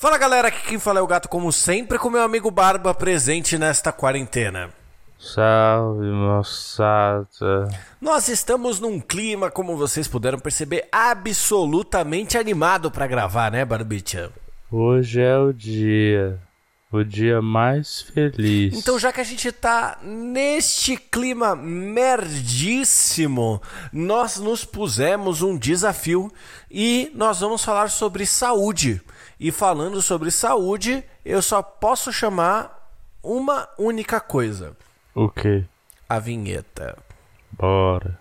Fala galera, aqui quem fala é o gato, como sempre, com meu amigo Barba presente nesta quarentena. Salve, moçada. Nós estamos num clima, como vocês puderam perceber, absolutamente animado para gravar, né, Barbicha? Hoje é o dia. O dia mais feliz. Então, já que a gente tá neste clima merdíssimo, nós nos pusemos um desafio e nós vamos falar sobre saúde. E falando sobre saúde, eu só posso chamar uma única coisa: O quê? a vinheta. Bora.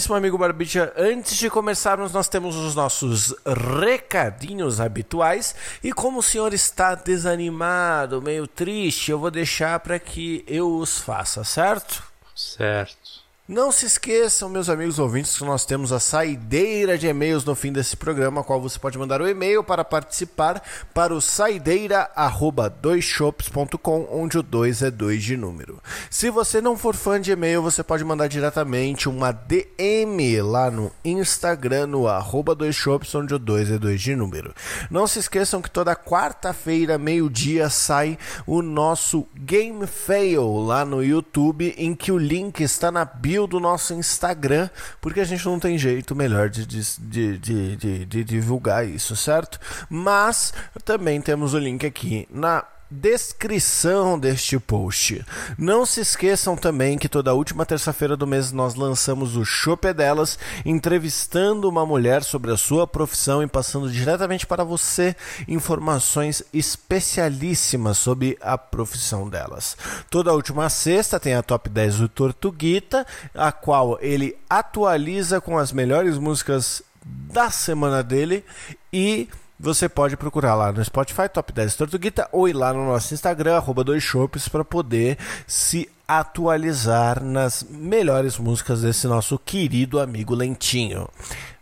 Digníssimo amigo Barbicha. Antes de começarmos, nós temos os nossos recadinhos habituais. E como o senhor está desanimado, meio triste, eu vou deixar para que eu os faça, certo? Certo. Não se esqueçam, meus amigos ouvintes, que nós temos a saideira de e-mails no fim desse programa, a qual você pode mandar o e-mail para participar para o saideira@doisshops.com, onde o 2 é 2 de número. Se você não for fã de e-mail, você pode mandar diretamente uma DM lá no Instagram, no arroba doisshops, onde o 2 é 2 de número. Não se esqueçam que toda quarta-feira, meio-dia, sai o nosso Game Fail lá no YouTube, em que o link está na bio do nosso Instagram, porque a gente não tem jeito melhor de, de, de- de divulgar isso, certo? Mas também temos o link aqui na descrição deste post. Não se esqueçam também que toda última terça-feira do mês nós lançamos o Chope Delas, entrevistando uma mulher sobre a sua profissão e passando diretamente para você informações especialíssimas sobre a profissão delas. Toda última sexta tem a Top 10 do Tortuguita, a qual ele atualiza com as melhores músicas da semana dele e você pode procurar lá no Spotify Top 10 Tortuguita ou ir lá no nosso Instagram, arroba dois para poder se atualizar nas melhores músicas desse nosso querido amigo Lentinho.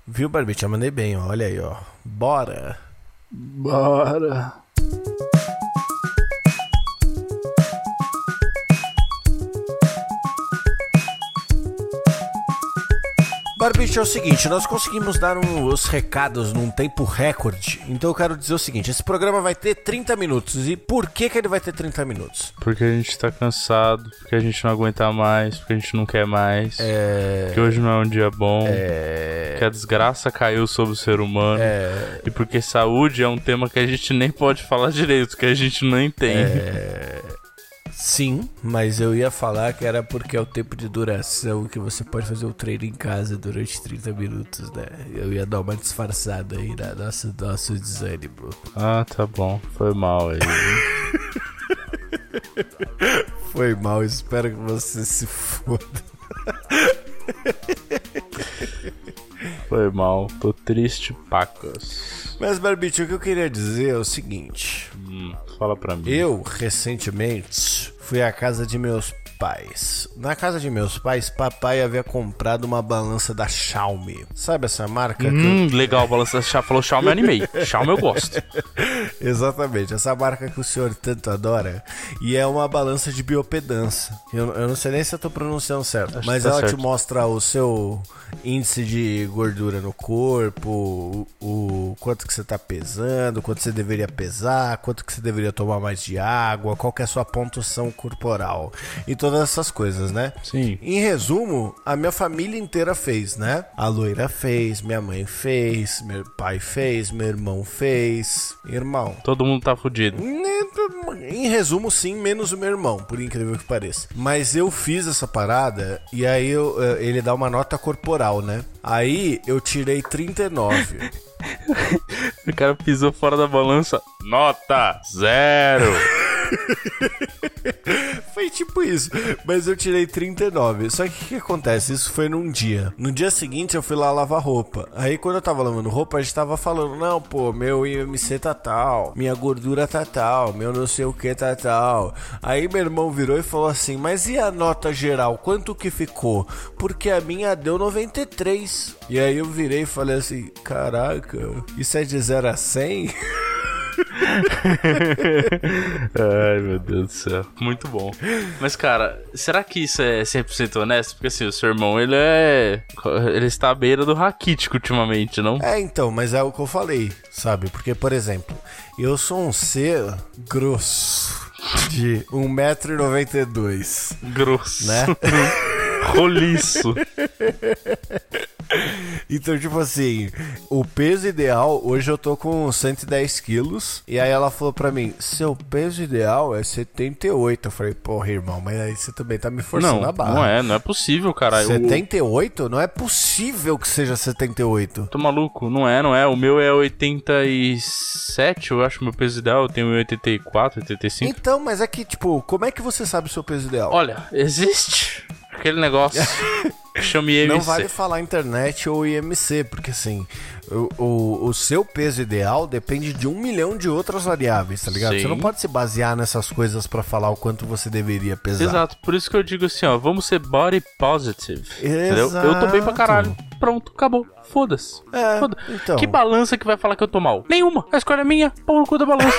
Viu, Barbite? Eu mandei bem, olha aí, ó. Bora! Bora. Barbicho, é o seguinte, nós conseguimos dar um- os recados num tempo recorde. Então eu quero dizer o seguinte, esse programa vai ter 30 minutos. E por que, que ele vai ter 30 minutos? Porque a gente tá cansado, porque a gente não aguenta mais, porque a gente não quer mais. É... Porque hoje não é um dia bom. É... Que a desgraça caiu sobre o ser humano. É... E porque saúde é um tema que a gente nem pode falar direito, que a gente nem tem. É. Sim, mas eu ia falar que era porque é o tempo de duração que você pode fazer o treino em casa durante 30 minutos, né? Eu ia dar uma disfarçada aí na nossa, nosso desânimo. Ah, tá bom. Foi mal aí. Foi mal, espero que você se foda. Foi mal. Tô triste, pacas. Mas, Barbite, o que eu queria dizer é o seguinte. Hum, fala pra mim. Eu, recentemente, fui à casa de meus pais. Na casa de meus pais, papai havia comprado uma balança da Xiaomi. Sabe essa marca? eu- Hum, legal, balança Xiaomi. Falou Xiaomi, eu animei. Xiaomi eu gosto. Exatamente, essa marca que o senhor tanto adora. E é uma balança de biopedância. Eu, eu não sei nem se eu tô pronunciando certo, Acho mas tá ela te certo. mostra o seu índice de gordura no corpo, o, o quanto que você tá pesando, quanto você deveria pesar, quanto que você deveria tomar mais de água, qual que é a sua pontuação corporal. Então todas essas coisas, né? Sim. Em resumo, a minha família inteira fez, né? A loira fez, minha mãe fez, meu pai fez, meu irmão fez. Irmão. Todo mundo tá fudido. Em resumo, sim, menos o meu irmão, por incrível que pareça. Mas eu fiz essa parada e aí eu, eh, ele dá uma nota corporal, né? Aí eu tirei 39. O cara pisou fora da balança. Nota zero. Foi tipo isso. Mas eu tirei 39. Só que o que, acontece? Isso foi num dia. No dia seguinte eu fui lá lavar roupa. Aí quando eu tava lavando roupa, a gente tava falando: Não, pô, meu IMC tá tal, minha gordura tá tal, meu não sei o que tá tal. Aí meu irmão virou e falou assim: Mas e a nota geral? Quanto que ficou? Porque a minha deu 93. E aí eu virei e falei assim: Caraca, isso é de 0 a 100? Ai, meu Deus do céu. Muito bom. Mas, cara, será que isso é 100% honesto? Porque, assim, o seu irmão, ele é... Ele está à beira do raquítico ultimamente, não? É, então, mas é o que eu falei, sabe? Porque, por exemplo, eu sou um ser grosso de 1,92m. Grosso. Né? Roliço. Então, tipo assim, o peso ideal, hoje eu tô com 110 quilos. E aí ela falou pra mim: seu peso ideal é 78. Eu falei, porra, irmão, mas aí você também tá me forçando Não, a barra. não é, não é possível, cara. Eu- 78? Não é possível que seja 78. Tô maluco, não é, não é. O meu é 87, eu acho, meu peso ideal. Eu tenho 84, 85. Então, mas é que, tipo, como é que você sabe o seu peso ideal? Olha, existe aquele negócio que chama IMC. Não vale falar internet ou IMC, porque assim, o, o, o seu peso ideal depende de um milhão de outras variáveis, tá ligado? Sim. Você não pode se basear nessas coisas pra falar o quanto você deveria pesar. Exato, por isso que eu digo assim, ó, vamos ser body positive. Entendeu? Eu tô bem pra Exato. caralho. Pronto, acabou. Foda-se. É, Foda então. Que balança que vai falar que eu tô mal? Nenhuma. A escolha é minha. Pau no cu da balança.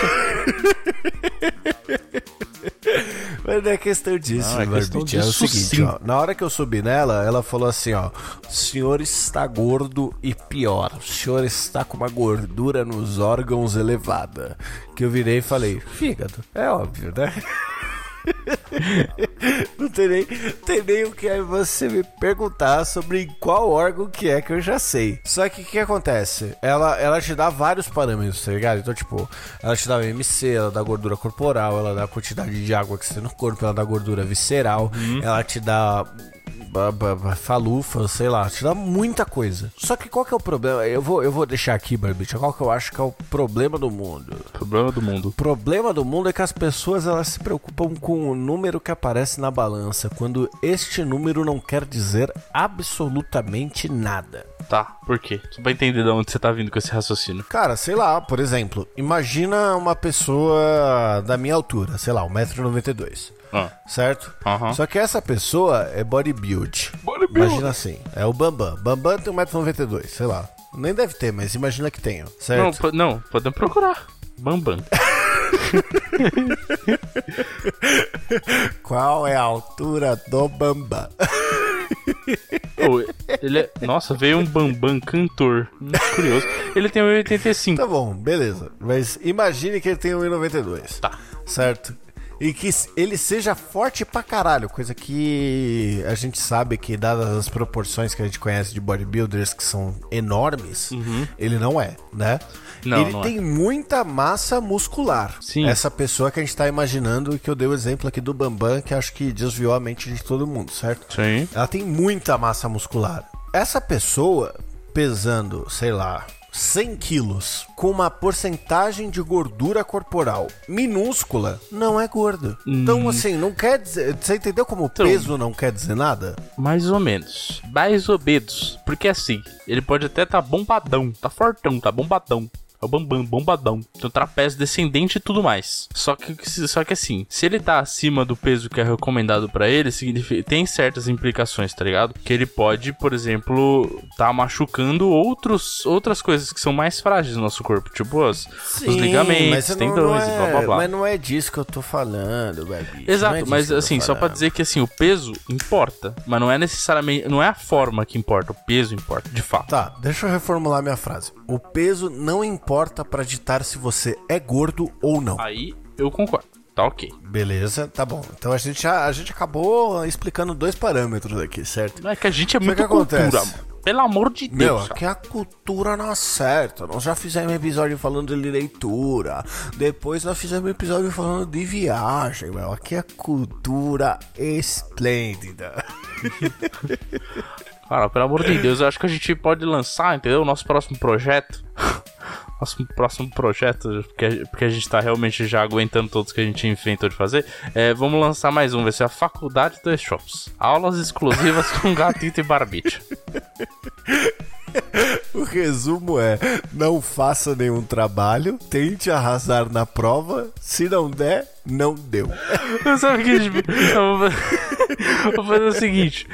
Mas não é questão disso, Não, é questão Barbite. É o disso seguinte, ó. Na hora que eu subi nela, ela falou assim, ó. O senhor está gordo e pior. O senhor está com uma gordura nos órgãos elevada. Que eu virei e falei, fígado. É óbvio, né? Não tem nem, tem nem o que é você me perguntar sobre qual órgão que é que eu já sei. Só que o que acontece? Ela, ela te dá vários parâmetros, tá ligado? Então, tipo, ela te dá o MC, ela dá gordura corporal, ela dá a quantidade de água que você tem no corpo, ela dá gordura visceral, ela te dá falufa, sei lá, te dá muita coisa. Só que qual que é o problema? Eu vou, eu vou deixar aqui, Barbicha, qual que eu acho que é o problema do mundo? Problema do mundo. O problema do mundo é que as pessoas elas se preocupam com o número que aparece na balança, quando este número não quer dizer absolutamente nada. Tá, por quê? Só pra entender de onde você tá vindo com esse raciocínio. Cara, sei lá, por exemplo, imagina uma pessoa da minha altura, sei lá, 1,92m, Ah, certo? Só que essa pessoa é bodybuild. Bodybuild. Imagina assim, é o Bambam. Bambam tem 1,92m, sei lá. Nem deve ter, mas imagina que tenha, não, certo? po- não, podemos procurar. Bambam. Qual é a altura do Bambam? Ô, ele é... Nossa, veio um Bambam cantor. Curioso. Ele tem 1,85. Tá bom, beleza. Mas imagine que ele tem 1,92. Tá. Certo? E que ele seja forte pra caralho, coisa que a gente sabe que, dadas as proporções que a gente conhece de bodybuilders que são enormes, ele não é, né? Não, ele não é. tem muita massa muscular. Sim. Essa pessoa que a gente tá imaginando, que eu dei o exemplo aqui do Bambam, que acho que desviou a mente de todo mundo, certo? Sim. Ela tem muita massa muscular. Essa pessoa pesando, sei lá, 100 quilos, com uma porcentagem de gordura corporal minúscula, não é gordo. Então, assim, não quer dizer. Você entendeu como Então- peso não quer dizer nada? Mais ou menos. Mais ou menos. Porque assim, ele pode até tá bombadão, tá fortão, tá bombadão. É o bambam, bombadão. Tem o trapézio descendente e tudo mais. Só que, só que assim, se ele tá acima do peso que é recomendado pra ele, significa, tem certas implicações, tá ligado? Que ele pode, por exemplo, tá machucando outros, outras coisas que são mais frágeis no nosso corpo. Tipo os, os ligamentos, tendões não e blá blá blá. Mas não é disso que eu tô falando, baby. Exato, mas assim, só pra dizer que assim, o peso importa, mas não é necessariamente, não é a forma que importa, o peso importa, de fato. Tá, deixa eu reformular minha frase. O peso não importa pra ditar se você é gordo ou não. Aí eu concordo. tá ok. Beleza, tá bom. Então a gente, já, a gente acabou explicando dois parâmetros aqui, certo? Não é que a gente é que muito cultura, acontece? mano. Pelo amor de Meu, Deus. aqui a cultura não acerta. Nós já fizemos episódio falando de leitura. Depois nós fizemos episódio falando de viagem, meu. Aqui é cultura esplêndida. Cara, pelo amor de Deus, eu acho que a gente pode lançar, entendeu? O nosso próximo projeto. Nosso próximo projeto, porque a, porque a gente tá realmente já aguentando todos que a gente inventou de fazer. É, vamos lançar mais um, vai ser a Faculdade dos Shops. Aulas exclusivas com gatito e barbicha. O resumo é: não faça nenhum trabalho, tente arrasar na prova. Se não der, não deu. Sabe o que eu vou fazer- o seguinte: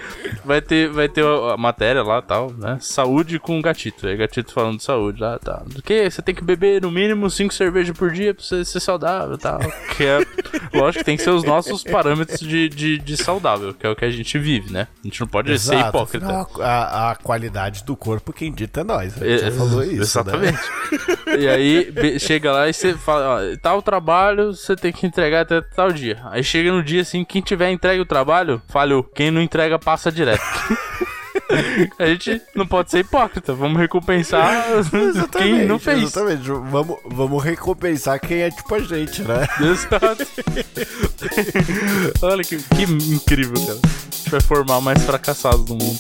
vai ter, vai ter a matéria lá tal, né? Saúde com gatito. Aí gatito falando de saúde lá tal. Do que? Você tem que beber no mínimo 5 cervejas por dia pra você ser saudável tal. Que é, lógico que tem que ser os nossos parâmetros de, de, de saudável, que é o que a gente vive, né? A gente não pode ser Exato, hipócrita. afinal, A, a qualidade do corpo, quem dita é nós. A É, gente já falou isso. Né? Exatamente. E aí chega lá e você fala, ó, tal trabalho você tem que entregar até tal dia. Aí chega no dia assim, quem tiver entregue o trabalho, falhou. Quem não entrega passa direto. A gente não pode ser hipócrita, vamos recompensar quem não fez. Exatamente. Vamos, vamos recompensar quem é tipo a gente, né? Exato. Olha que, que incrível, cara. A gente vai formar mais fracassados no mundo.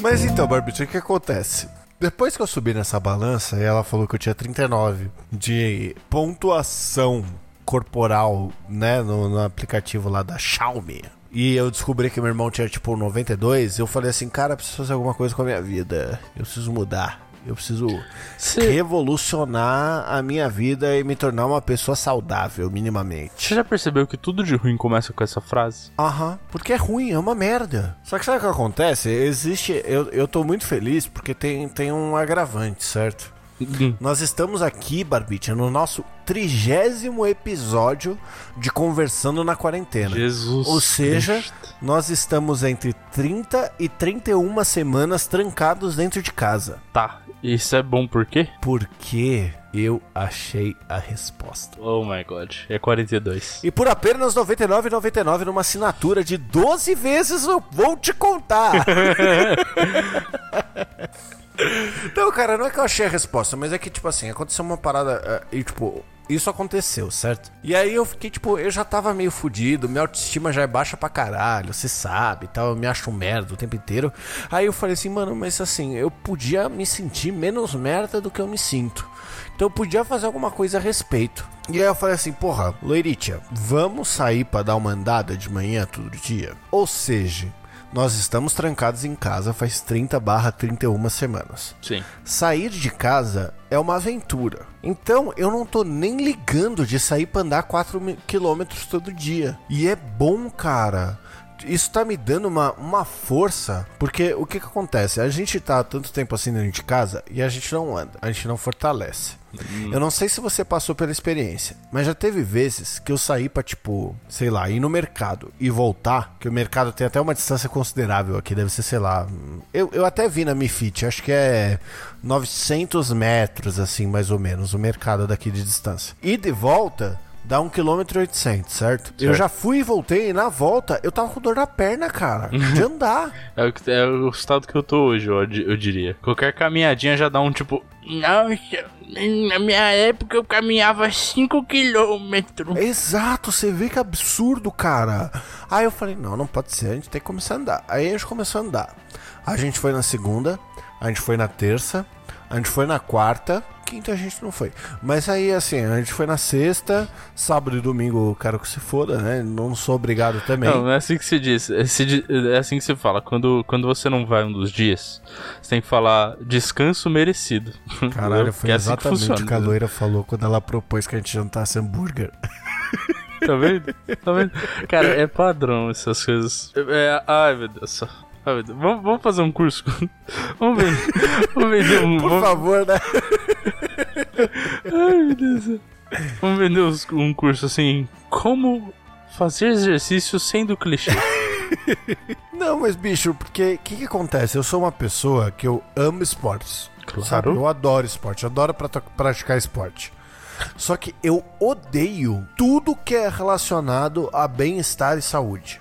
Mas então, Barbite, o que acontece? Depois que eu subi nessa balança ela falou que eu tinha 39 de pontuação corporal, né, no, no aplicativo lá da Xiaomi. E eu descobri que meu irmão tinha tipo 92, eu falei assim, cara, preciso fazer alguma coisa com a minha vida. Eu preciso mudar. Eu preciso Você revolucionar a minha vida e me tornar uma pessoa saudável, minimamente. você já percebeu que tudo de ruim começa com essa frase? Aham, porque é ruim, é uma merda. Só que sabe o que acontece? Existe. Eu, eu tô muito feliz porque tem, tem um agravante, certo? Hum. Nós estamos aqui, Barbicha, no nosso trigésimo episódio de Conversando na Quarentena. Jesus. Ou seja, Cristo. nós estamos entre 30 e 31 semanas trancados dentro de casa. Tá, isso é bom por quê? Porque eu achei a resposta. Oh my god, é 42. E por apenas R$ 99,99 numa assinatura de 12 vezes eu vou te contar. Não, cara, não é que eu achei a resposta, mas é que, tipo assim, aconteceu uma parada eh, e, tipo, isso aconteceu, certo? E aí eu fiquei, tipo, eu já tava meio fudido, minha autoestima já é baixa pra caralho, você sabe, tal, eu me acho um merda o tempo inteiro. Aí eu falei assim, mano, mas assim, eu podia me sentir menos merda do que eu me sinto. Então eu podia fazer alguma coisa a respeito. E aí eu falei assim, porra, Loiritia, vamos sair pra dar uma andada de manhã todo dia? Ou seja, nós estamos trancados em casa faz 30 barra 31 semanas. Sim. Sair de casa é uma aventura. Então eu não tô nem ligando de sair pra andar 4 km todo dia. E é bom, cara. Isso tá me dando uma, uma força. Porque o que que acontece? A gente tá tanto tempo assim dentro de casa e a gente não anda, a gente não fortalece. Eu não sei se você passou pela experiência, mas já teve vezes que eu saí pra, tipo, sei lá, ir no mercado e voltar, que o mercado tem até uma distância considerável aqui, deve ser, sei lá. Eu, eu até vi na Mi Fit, acho que é 900 metros, assim, mais ou menos, o mercado daqui de distância. E de volta. Dá 1,8 km, certo? certo? Eu já fui e voltei, e na volta eu tava com dor na perna, cara. De andar. É o, é o estado que eu tô hoje, eu, eu diria. Qualquer caminhadinha já dá um tipo. Nossa, na minha época eu caminhava 5 quilômetros. Exato, você vê que absurdo, cara. Aí eu falei, não, não pode ser, a gente tem que começar a andar. Aí a gente começou a andar. A gente foi na segunda, a gente foi na terça, a gente foi na quarta, quinta a gente não foi. Mas aí, assim, a gente foi na sexta, sábado e domingo, quero que se foda, né? Não sou obrigado também. Não, não é assim que se diz. É, se é assim que se fala. Quando, quando você não vai um dos dias, você tem que falar descanso merecido. Caralho, foi Que é assim que exatamente o que a loira falou quando ela propôs que a gente jantasse hambúrguer. Tá vendo? Tá vendo? Cara, é padrão essas coisas. É, ai, meu Deus. Vamos, vamos fazer um curso. vamos ver. Vamos vender um. Por vamos- favor, né? Ai, meu Deus. Vamos vender um curso assim. Como fazer exercício sendo clichê. Não, mas bicho, porque o que, que acontece? Eu sou uma pessoa que eu amo esportes. Claro. Sabe? Eu adoro esporte, eu adoro praticar esporte. Só que eu odeio tudo que é relacionado a bem-estar e saúde.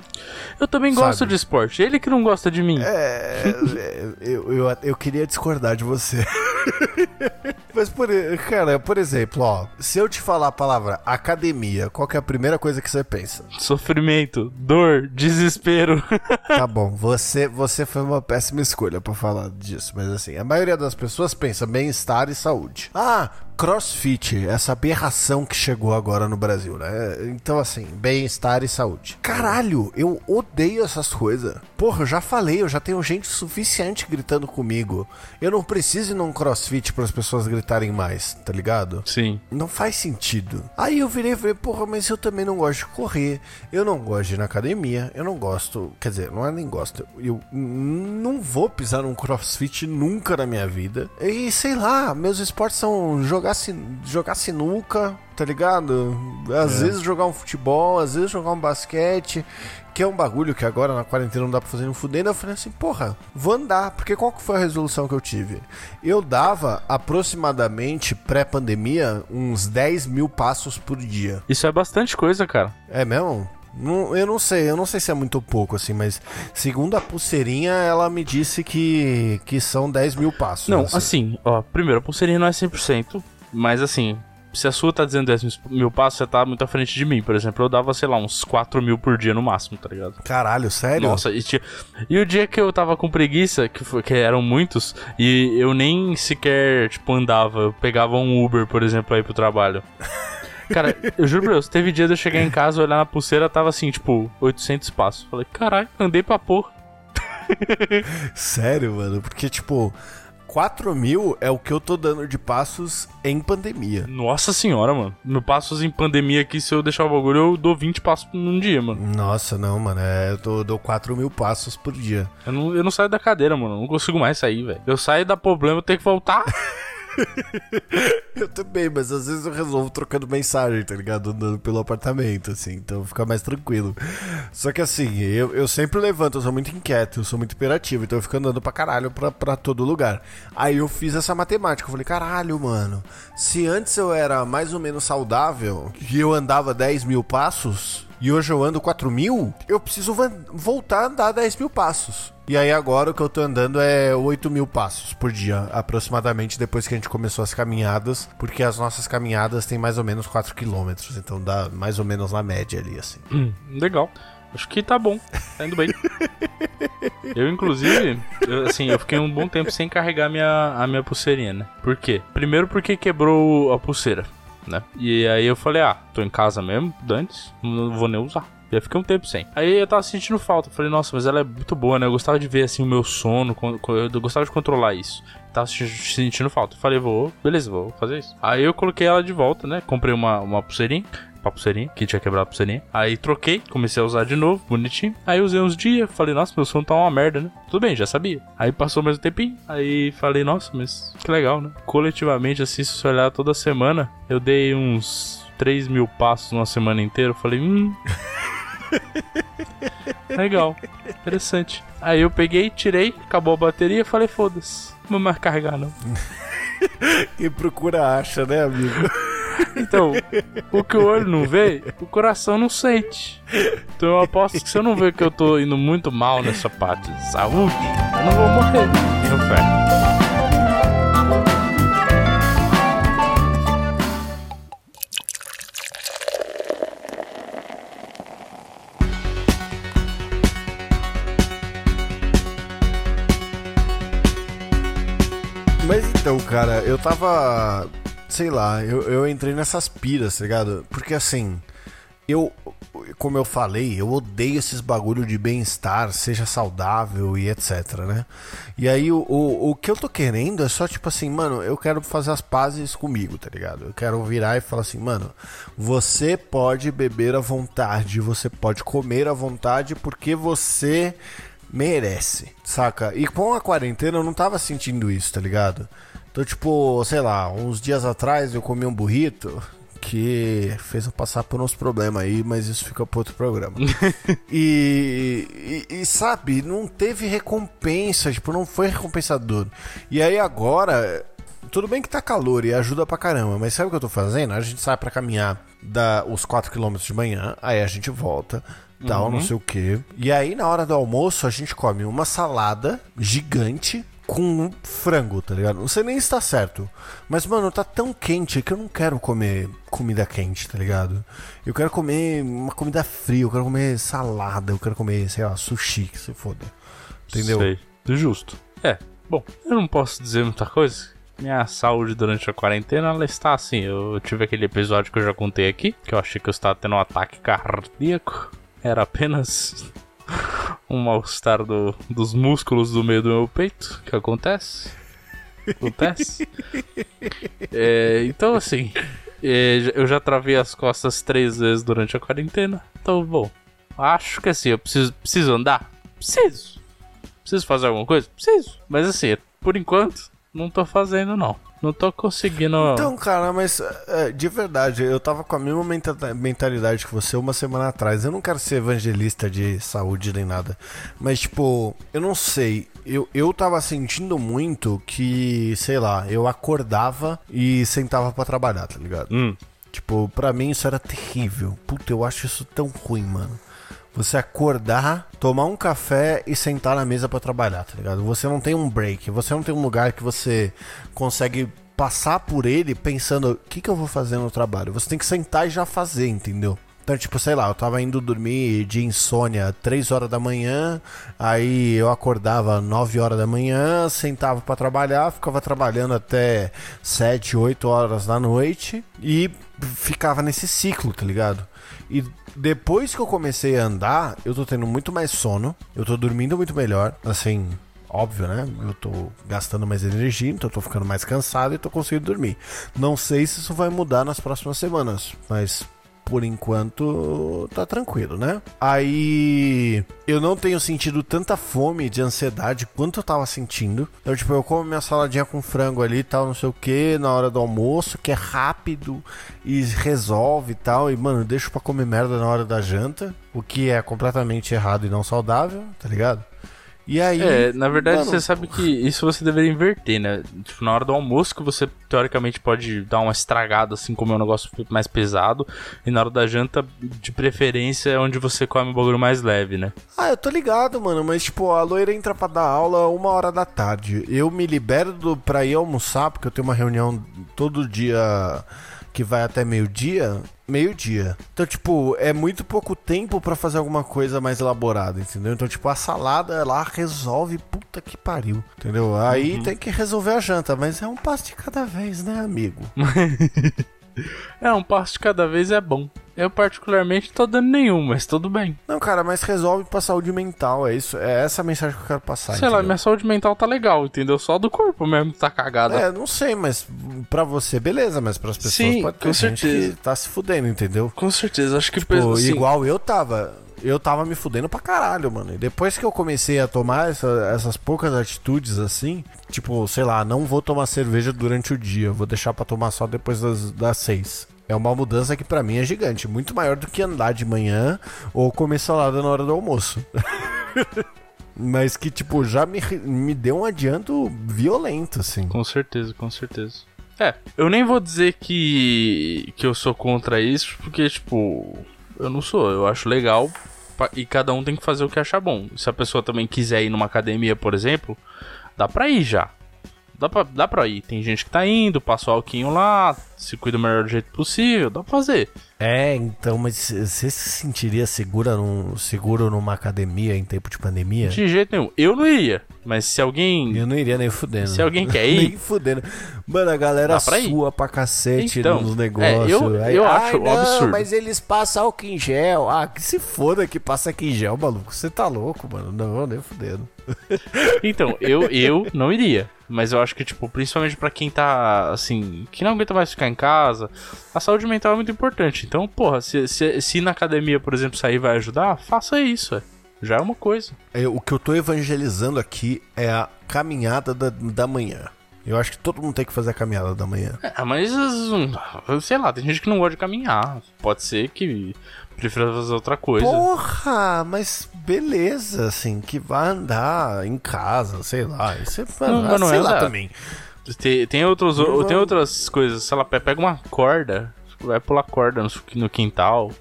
Eu também Sabe? gosto de esporte. Ele que não gosta de mim. É, é, eu, eu, eu queria discordar de você. Mas, por, cara, por exemplo, ó, se eu te falar a palavra academia, qual que é a primeira coisa que você pensa? Sofrimento, dor, desespero. Tá bom, você, você foi uma péssima escolha pra falar disso, mas assim, a maioria das pessoas pensa bem-estar e saúde. Ah, crossfit, essa aberração que chegou agora no Brasil, né? Então, assim, bem-estar e saúde. Caralho, eu odeio essas coisas. Porra, eu já falei, eu já tenho gente suficiente gritando comigo. Eu não preciso ir num crossfit para as pessoas gritarem mais, tá ligado? Sim. Não faz sentido. Aí eu virei e falei, porra, mas eu também não gosto de correr. Eu não gosto de ir na academia. Eu não gosto. Quer dizer, não é nem gosto. Eu não vou pisar num crossfit nunca na minha vida. E sei lá, meus esportes são jogar, sin jogar sinuca, tá ligado? Às vezes jogar um futebol, às vezes jogar um basquete. Que é um bagulho que agora na quarentena não dá pra fazer no fudendo. Eu falei assim, porra, vou andar. Porque qual que foi a resolução que eu tive? Eu dava aproximadamente, pré-pandemia, uns 10 mil passos por dia. Isso é bastante coisa, cara. É mesmo? Não, eu não sei, eu não sei se é muito pouco, assim, mas segundo a pulseirinha, ela me disse que, que são 10 mil passos. Não, assim, ó, primeiro, a pulseirinha não é 100%, mas assim, se a sua tá dizendo 10 mil- passos, você tá muito à frente de mim. Por exemplo, eu dava, sei lá, uns 4 mil por dia no máximo, tá ligado? Caralho, sério? Nossa, e, tinha- e o dia que eu tava com preguiça, que, foi- que eram muitos, e eu nem sequer, tipo, andava, eu pegava um Uber, por exemplo, aí pro trabalho. Cara, eu juro pra Deus, teve dia de eu chegar em casa, olhar na pulseira, tava assim, tipo, 800 passos. Falei, caralho, andei pra porra. Sério, mano? Porque, tipo, 4 mil é o que eu tô dando de passos em pandemia. Nossa senhora, mano. No passos em pandemia aqui, se eu deixar o bagulho, eu dou 20 passos num dia, mano. Nossa, não, mano. É, eu tô- dou 4 mil passos por dia. Eu não, eu não saio da cadeira, mano. Eu não consigo mais sair, velho. Eu saio da problema, eu tenho que voltar. Eu também, mas às vezes eu resolvo trocando mensagem, tá ligado? Andando pelo apartamento, assim, então fica mais tranquilo. Só que assim, eu, eu sempre levanto, eu sou muito inquieto, eu sou muito imperativo, então eu fico andando pra caralho pra, pra todo lugar. Aí eu fiz essa matemática, eu falei, caralho, mano, se antes eu era mais ou menos saudável e eu andava 10 mil passos. E hoje eu ando 4 mil, eu preciso voltar a andar 10 mil passos. E aí agora o que eu tô andando é 8 mil passos por dia, aproximadamente, depois que a gente começou as caminhadas, porque as nossas caminhadas têm mais ou menos 4 quilômetros, então dá mais ou menos na média ali, assim. Hum, legal. Acho que tá bom. Tá indo bem. Eu, inclusive, eu, assim, eu fiquei um bom tempo sem carregar minha, a minha pulseirinha, né? Por quê? Primeiro porque quebrou a pulseira, né? E aí eu falei, ah, tô em casa mesmo, dantes, não vou nem usar. E aí fiquei um tempo sem. Aí eu tava sentindo falta. Falei, nossa, mas ela é muito boa, né? Eu gostava de ver, assim, o meu sono. Eu gostava de controlar isso. Tava se- sentindo falta. Falei, vou, beleza, vou fazer isso. Aí eu coloquei ela de volta, né? Comprei uma, uma pulseirinha. Uma pulseirinha, que tinha quebrado a pulseirinha. Aí troquei, comecei a usar de novo, bonitinho. Aí usei uns dias, falei, nossa, meu sono tá uma merda, né? Tudo bem, já sabia. Aí passou mais um tempinho, aí falei, nossa, mas que legal, né? Coletivamente, assim, se você olhar toda semana, eu dei uns 3 mil passos numa semana inteira. Eu falei, hum. Legal, interessante. Aí eu peguei, tirei, acabou a bateria, falei, foda-se, não vou mais carregar não. E procura acha, né, amigo? Então, o que o olho não vê, o coração não sente. Então eu aposto que se eu não ver que eu tô indo muito mal nessa parte de saúde, eu não vou morrer. Tenho fé. Mas então, cara, eu tava. Sei lá, eu, eu entrei nessas piras, tá ligado? Porque assim, eu. Como eu falei, eu odeio esses bagulho de bem-estar, seja saudável e etc, né? E aí o, o, o que eu tô querendo é só tipo assim, mano, eu quero fazer as pazes comigo, tá ligado? Eu quero virar e falar assim, mano, você pode beber à vontade, você pode comer à vontade porque você merece, saca? E com a quarentena eu não tava sentindo isso, tá ligado? Então, tipo, sei lá, uns dias atrás eu comi um burrito, que fez eu passar por uns problemas aí, mas isso fica para outro programa. e, e, e, sabe, não teve recompensa, tipo, não foi recompensador. E aí agora, tudo bem que tá calor e ajuda pra caramba, mas sabe o que eu tô fazendo? A gente sai para caminhar da, os 4km de manhã, aí a gente volta, tal, uhum. não sei o que. E aí na hora do almoço a gente come uma salada gigante com frango, tá ligado? Não sei nem se tá certo. Mas, mano, tá tão quente que eu não quero comer comida quente, tá ligado? Eu quero comer uma comida fria, eu quero comer salada, eu quero comer, sei lá, sushi, que se foda. Entendeu? Sei. Justo. É. Bom, eu não posso dizer muita coisa. Minha saúde durante a quarentena, ela está assim. Eu tive aquele episódio que eu já contei aqui, que eu achei que eu estava tendo um ataque cardíaco. Era apenas um mal-estar do, dos músculos do meio do meu peito, que acontece. Acontece. é, então, assim, é, eu já travei as costas três vezes durante a quarentena. Então, bom, acho que assim, eu preciso, preciso andar? Preciso. Preciso fazer alguma coisa? Preciso. Mas assim, por enquanto, não tô fazendo não. Não tô conseguindo. Então, cara, mas é, de verdade, eu tava com a mesma mentalidade que você uma semana atrás. Eu não quero ser evangelista de saúde nem nada. Mas, tipo, eu não sei. Eu, eu tava sentindo muito que, sei lá, eu acordava e sentava para trabalhar, tá ligado? Hum. Tipo, pra mim isso era terrível. Puta, eu acho isso tão ruim, mano você acordar, tomar um café e sentar na mesa para trabalhar, tá ligado? Você não tem um break, você não tem um lugar que você consegue passar por ele pensando o que, que eu vou fazer no trabalho. Você tem que sentar e já fazer, entendeu? Então, tipo, sei lá, eu tava indo dormir de insônia 3 horas da manhã, aí eu acordava 9 horas da manhã, sentava para trabalhar, ficava trabalhando até 7, 8 horas da noite e ficava nesse ciclo, tá ligado? E depois que eu comecei a andar, eu tô tendo muito mais sono, eu tô dormindo muito melhor, assim, óbvio, né? Eu tô gastando mais energia, então eu tô ficando mais cansado e tô conseguindo dormir. Não sei se isso vai mudar nas próximas semanas, mas por enquanto tá tranquilo, né? Aí eu não tenho sentido tanta fome de ansiedade quanto eu tava sentindo. Então, tipo, eu como minha saladinha com frango ali e tal, não sei o que, na hora do almoço, que é rápido e resolve e tal. E, mano, deixo pra comer merda na hora da janta, o que é completamente errado e não saudável, tá ligado? E aí. É, na verdade mano, você sabe que isso você deveria inverter, né? Tipo, na hora do almoço que você teoricamente pode dar uma estragada, assim, comer um negócio mais pesado. E na hora da janta, de preferência, é onde você come um bagulho mais leve, né? Ah, eu tô ligado, mano, mas tipo, a loira entra pra dar aula uma hora da tarde. Eu me libero do, pra ir almoçar, porque eu tenho uma reunião todo dia que vai até meio-dia, meio-dia. Então, tipo, é muito pouco tempo para fazer alguma coisa mais elaborada, entendeu? Então, tipo, a salada lá resolve, puta que pariu, entendeu? Aí uhum. tem que resolver a janta, mas é um passo de cada vez, né, amigo? É, um passo de cada vez é bom. Eu particularmente tô dando nenhum, mas tudo bem. Não, cara, mas resolve pra saúde mental, é isso. É essa a mensagem que eu quero passar. Sei entendeu? lá, minha saúde mental tá legal, entendeu? Só do corpo mesmo tá cagada. É, não sei, mas pra você, beleza, mas pras pessoas Sim, pode ter com certeza. tá se fudendo, entendeu? Com certeza, acho que... Tipo, assim... igual eu tava eu tava me fudendo pra caralho, mano. E depois que eu comecei a tomar essa, essas poucas atitudes assim, tipo, sei lá, não vou tomar cerveja durante o dia, vou deixar pra tomar só depois das, das seis. É uma mudança que para mim é gigante, muito maior do que andar de manhã ou comer salada na hora do almoço. Mas que, tipo, já me, me deu um adianto violento, assim. Com certeza, com certeza. É, eu nem vou dizer que, que eu sou contra isso, porque, tipo, eu não sou. Eu acho legal e cada um tem que fazer o que achar bom. Se a pessoa também quiser ir numa academia, por exemplo, dá pra ir já dá pra, dá pra ir. Tem gente que tá indo, passa o alquinho lá, se cuida o melhor jeito possível, dá pra fazer. É, então, mas você se sentiria segura num, seguro numa academia em tempo de pandemia? De jeito nenhum. Eu não iria, mas se alguém. Eu não iria nem fudendo. Se alguém quer ir. nem fudendo. Mano, a galera pra sua pra cacete então, nos negócios. É, eu, eu acho não, absurdo. Mas eles passam álcool em gel. Ah, que se foda que passa aqui em gel, maluco. Você tá louco, mano. Não, nem fudendo. Então, eu, eu não iria. Mas eu acho que, tipo, principalmente para quem tá, assim, que não aguenta mais ficar em casa, a saúde mental é muito importante. Então, porra, se, se, se na academia, por exemplo, sair vai ajudar, faça isso, é. Já é uma coisa. É, o que eu tô evangelizando aqui é a caminhada da, da manhã. Eu acho que todo mundo tem que fazer a caminhada da manhã. É, mas, hum, sei lá, tem gente que não gosta de caminhar. Pode ser que prefira fazer outra coisa. Porra, mas beleza, assim, que vai andar em casa, sei lá. Isso é, Não, mas não sei é lá andar. também. Tem, tem, outros, Não, tem outras coisas. Sei lá, pe- pega uma corda, vai pular corda no, no quintal,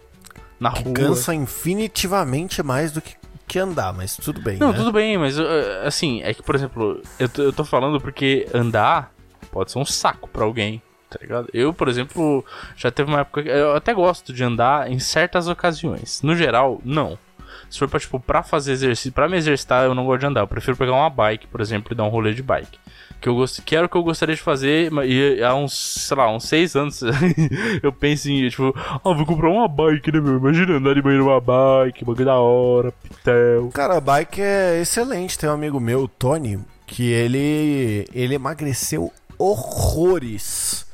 na rua. Cansa infinitivamente mais do que, que andar, mas tudo bem, Não, né? tudo bem, mas uh, assim, é que, por exemplo, eu tô, eu tô falando porque andar pode ser um saco pra alguém, tá ligado? Eu, por exemplo, já teve uma época que eu até gosto de andar em certas ocasiões. No geral, não. Se for pra, tipo, pra fazer exercício, pra me exercitar, eu não gosto de andar. Eu prefiro pegar uma bike, por exemplo, e dar um rolê de bike. Que eu gosto, que era o que eu gostaria de fazer, e há uns, sei lá, uns seis anos eu penso em, tipo, ah, vou comprar uma bike, né, meu? Imagina andar de banho numa bike, bagulho da hora, pitel. Cara, a bike é excelente. Tem um amigo meu, o Tony, que ele, ele emagreceu horrores.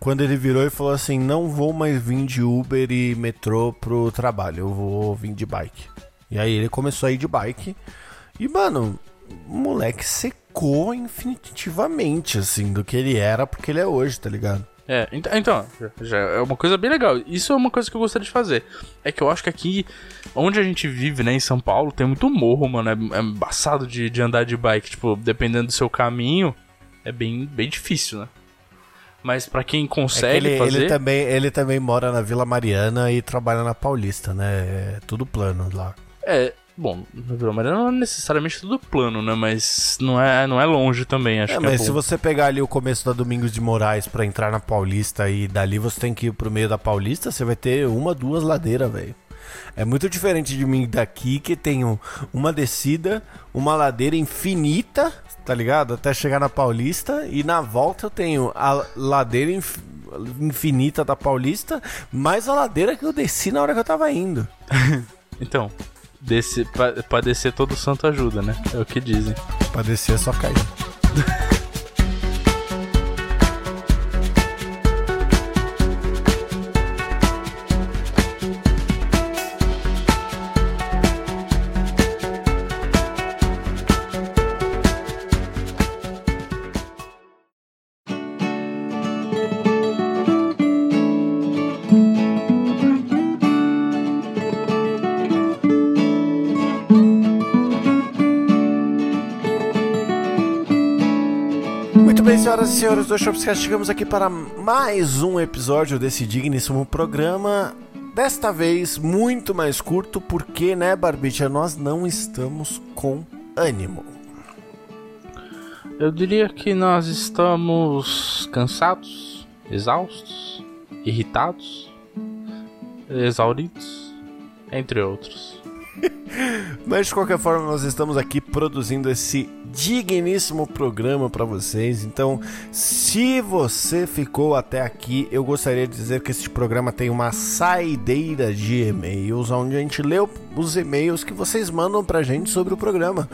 Quando ele virou e falou assim: Não vou mais vir de Uber e metrô pro trabalho, eu vou vir de bike. E aí ele começou a ir de bike. E, mano, o moleque secou infinitivamente, assim, do que ele era porque ele é hoje, tá ligado? É, ent- então, já- é uma coisa bem legal. Isso é uma coisa que eu gostaria de fazer. É que eu acho que aqui, onde a gente vive, né, em São Paulo, tem muito morro, mano. É, é embaçado de, de andar de bike. Tipo, dependendo do seu caminho, é bem, bem difícil, né? Mas pra quem É que consegue ele, fazer. ele, também, ele também mora na Vila Mariana e trabalha na Paulista, né? É tudo plano lá. É, bom, Mariana não é necessariamente tudo plano, né? Mas não é, não é longe também, acho É, que mas é se você pegar ali o começo da Domingos de Moraes pra entrar na Paulista e dali você tem que ir pro meio da Paulista, você vai ter uma, duas ladeiras, velho. É muito diferente de mim daqui, que tenho uma descida, uma ladeira infinita, tá ligado? Até chegar na Paulista, e na volta eu tenho a ladeira inf- infinita da Paulista, mais a ladeira que eu desci na hora que eu tava indo. Então, descer, pra, pra descer todo santo ajuda, né? É o que dizem. Pra descer é só cair. senhoras e senhores do Shopscast, chegamos aqui para mais um episódio desse digníssimo programa. Desta vez muito mais curto, porque, né, Barbicha, nós não estamos com ânimo. Eu diria que nós estamos cansados, exaustos, irritados, exauridos, entre outros. Mas de qualquer forma, nós estamos aqui produzindo esse digníssimo programa para vocês. Então, se você ficou até aqui, eu gostaria de dizer que este programa tem uma saideira de e-mails, onde a gente lê os e-mails que vocês mandam pra gente sobre o programa.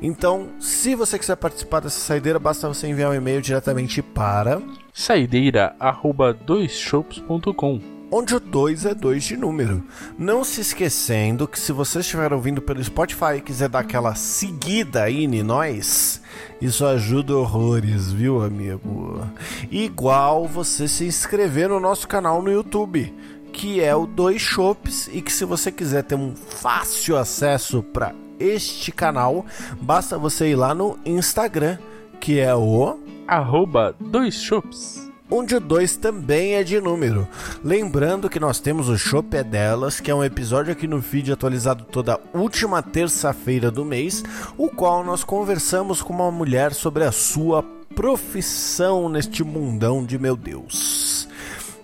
Então, se você quiser participar dessa saideira, basta você enviar um e-mail diretamente para Saideira arroba doisshops.com onde o 2 é 2 de número. Não se esquecendo que se você estiver ouvindo pelo Spotify e quiser dar aquela seguida aí em nós, isso ajuda horrores, viu, amigo? Igual você se inscrever no nosso canal no YouTube, que é o Dois Shops, e que se você quiser ter um fácil acesso para este canal, basta você ir lá no Instagram, que é o arroba doisshops. Onde o 2 também é de número. Lembrando que nós temos o Chopp é Delas, que é um episódio aqui no feed atualizado toda última terça-feira do mês, o qual nós conversamos com uma mulher sobre a sua profissão neste mundão de meu Deus.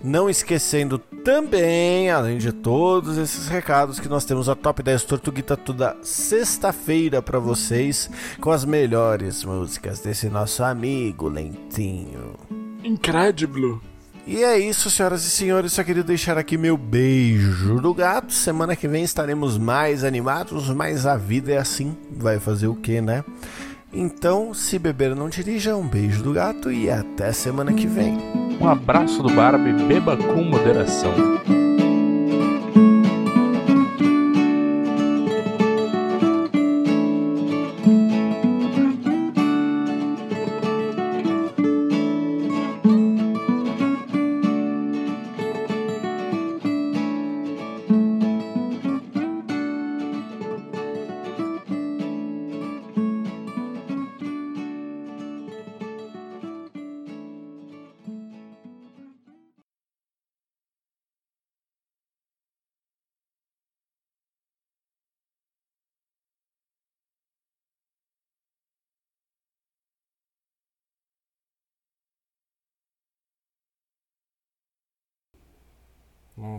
Não esquecendo também, além de todos esses recados, que nós temos a Top 10 Tortuguita toda sexta-feira para vocês, com as melhores músicas desse nosso amigo Lentinho. Incredible. E é isso, senhoras e senhores. Só queria deixar aqui meu beijo do gato. Semana que vem estaremos mais animados, mas a vida é assim. Vai fazer o que, né? Então, se beber não dirija, um beijo do gato e até semana que vem. Um abraço do Barbie, beba com moderação.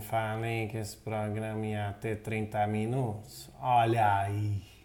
Falei que esse programa ia ter 30 minutos? Olha aí.